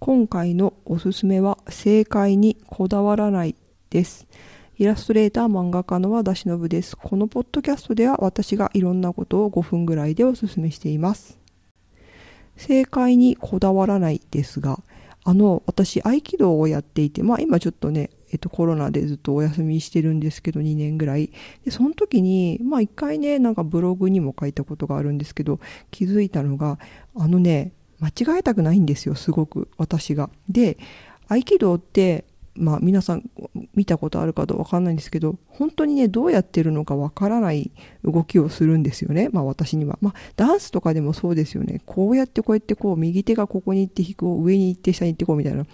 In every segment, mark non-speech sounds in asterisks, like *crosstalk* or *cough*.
今回のおすすめは正解にこだわらないです。イラストレーター漫画家の和田忍です。このポッドキャストでは私がいろんなことを5分ぐらいでおすすめしています。正解にこだわらないですが、あの、私合気道をやっていて、まあ今ちょっとね、えっとコロナでずっとお休みしてるんですけど、2年ぐらい。で、その時に、まあ一回ね、なんかブログにも書いたことがあるんですけど、気づいたのが、あのね、間違えたくないんですよ、すごく、私が。で、合気道って、まあ皆さん見たことあるかどうかわかんないんですけど、本当にね、どうやってるのかわからない動きをするんですよね。まあ私には。まあダンスとかでもそうですよね。こうやってこうやってこう、右手がここに行って引く、上に行って下に行ってこうみたいな。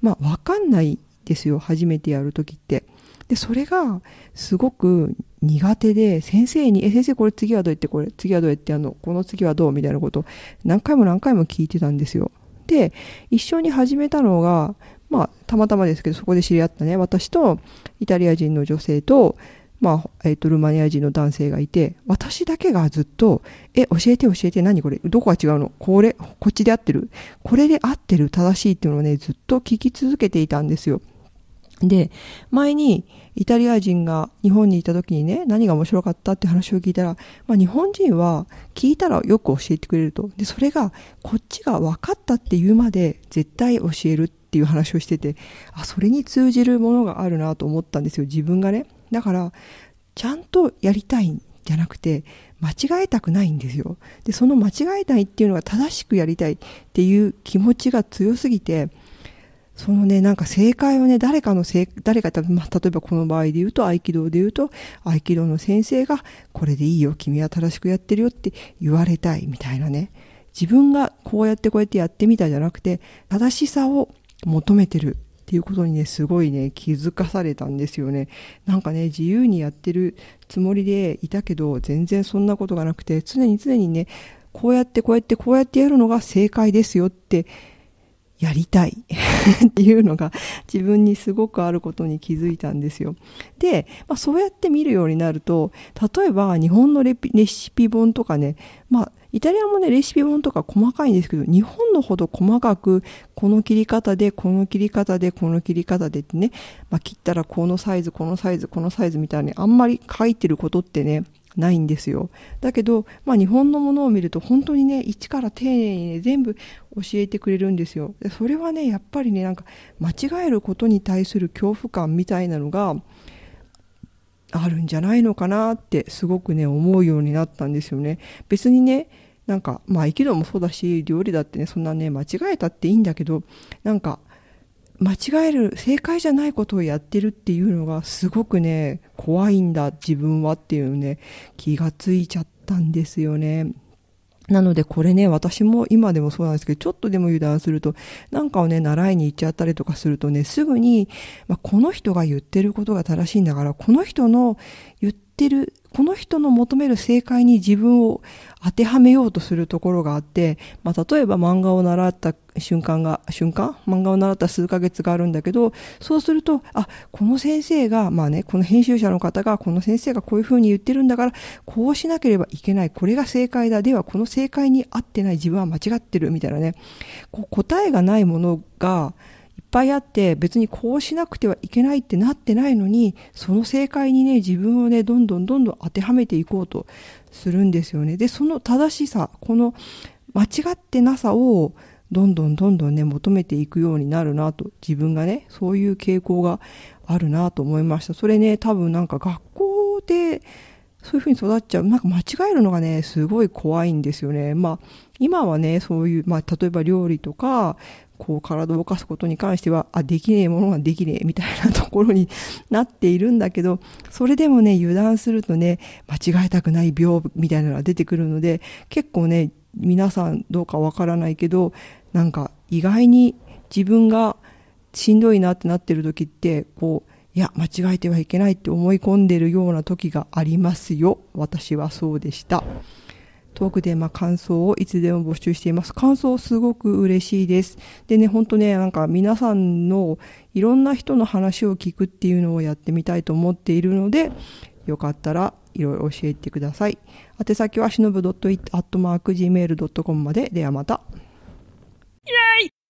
まあわかんないですよ、初めてやるときって。で、それがすごく苦手で、先生に、え、先生これ次はどう？やって、これ次はどう？やってやるのこの次はどう？みたいなことを何回も何回も聞いてたんですよ。で、一緒に始めたのが、まあ、たまたまですけど、そこで知り合ったね、私とイタリア人の女性と、まあ、えっ、と、ルーマニア人の男性がいて、私だけがずっと、え、教えて教えて、何これ？どこが違うの？これ、こっちで合ってる？これで合ってる？正しいっていうのをね、ずっと聞き続けていたんですよ。で、前にイタリア人が日本にいた時にね、何が面白かったって話を聞いたら、まあ日本人は聞いたらよく教えてくれると。で、それがこっちが分かったって言うまで絶対教えるっていう話をしてて、あ、それに通じるものがあるなと思ったんですよ、自分がね。だから、ちゃんとやりたいんじゃなくて、間違えたくないんですよ。で、その間違えないっていうのが正しくやりたいっていう気持ちが強すぎて、そのね、なんか正解をね、誰かのせい、誰か、ま、例えばこの場合で言うと、合気道で言うと、合気道の先生が、これでいいよ、君は正しくやってるよって言われたい、みたいなね。自分がこうやってこうやってやってみたじゃなくて、正しさを求めてるっていうことにね、すごいね、気づかされたんですよね。なんかね、自由にやってるつもりでいたけど、全然そんなことがなくて、常に常にね、こうやってこうやってこうやってやるのが正解ですよってやりたい *laughs* っていうのが自分にすごくあることに気づいたんですよ。で、まあ、そうやって見るようになると、例えば日本のレシピ本とかね、まあ、イタリアもね、レシピ本とか細かいんですけど、日本のほど細かく、この切り方で、この切り方で、この切り方でってね、まあ、切ったらこのサイズ、このサイズ、このサイズみたいにあんまり書いてることってね、ないんですよ。だけど、まあ日本のものを見ると本当にね、一から丁寧にね、全部教えてくれるんですよ。でそれはね、やっぱりね、なんか間違えることに対する恐怖感みたいなのがあるんじゃないのかなってすごくね、思うようになったんですよね。別にね、なんか、まあ生き道もそうだし、料理だってね、そんなね、間違えたっていいんだけど、なんか、間違える、正解じゃないことをやってるっていうのがすごくね、怖いんだ、自分はっていうね、気がついちゃったんですよね。なのでこれね、私も今でもそうなんですけど、ちょっとでも油断すると、なんかをね、習いに行っちゃったりとかするとね、すぐに、まあ、この人が言ってることが正しいんだから、この人の言っててるこの人の求める正解に自分を当てはめようとするところがあって、まあ、例えば漫画を習った瞬間が、瞬間？漫画を習った数ヶ月があるんだけど、そうすると、あ、この先生が、まあね、この編集者の方が、この先生がこういうふうに言ってるんだから、こうしなければいけない。これが正解だ。では、この正解に合ってない自分は間違ってる。みたいなね。こう答えがないものが、いっぱいあって別にこうしなくてはいけないってなってないのにその正解にね自分をねどんどんどんどん当てはめていこうとするんですよね。でその正しさこの間違ってなさをどんどんどんどんね求めていくようになるなと自分がねそういう傾向があるなと思いました。それね多分なんか学校でそういうふうに育っちゃう。なんか間違えるのがね、すごい怖いんですよね。まあ、今はね、そういう、まあ、例えば料理とか、こう体を動かすことに関しては、あ、できねえものができねえみたいなところに *laughs* なっているんだけど、それでもね、油断するとね、間違えたくない病みたいなのが出てくるので、結構ね、皆さんどうかわからないけど、なんか意外に自分がしんどいなってなってる時って、こう、いや、間違えてはいけないって思い込んでるような時がありますよ。私はそうでした。トークでまあ感想をいつでも募集しています。感想すごく嬉しいです。でね、ほんとね、なんか皆さんのいろんな人の話を聞くっていうのをやってみたいと思っているので、よかったらいろいろ教えてください。宛先はしのぶ .it.gmail.com まで。ではまた。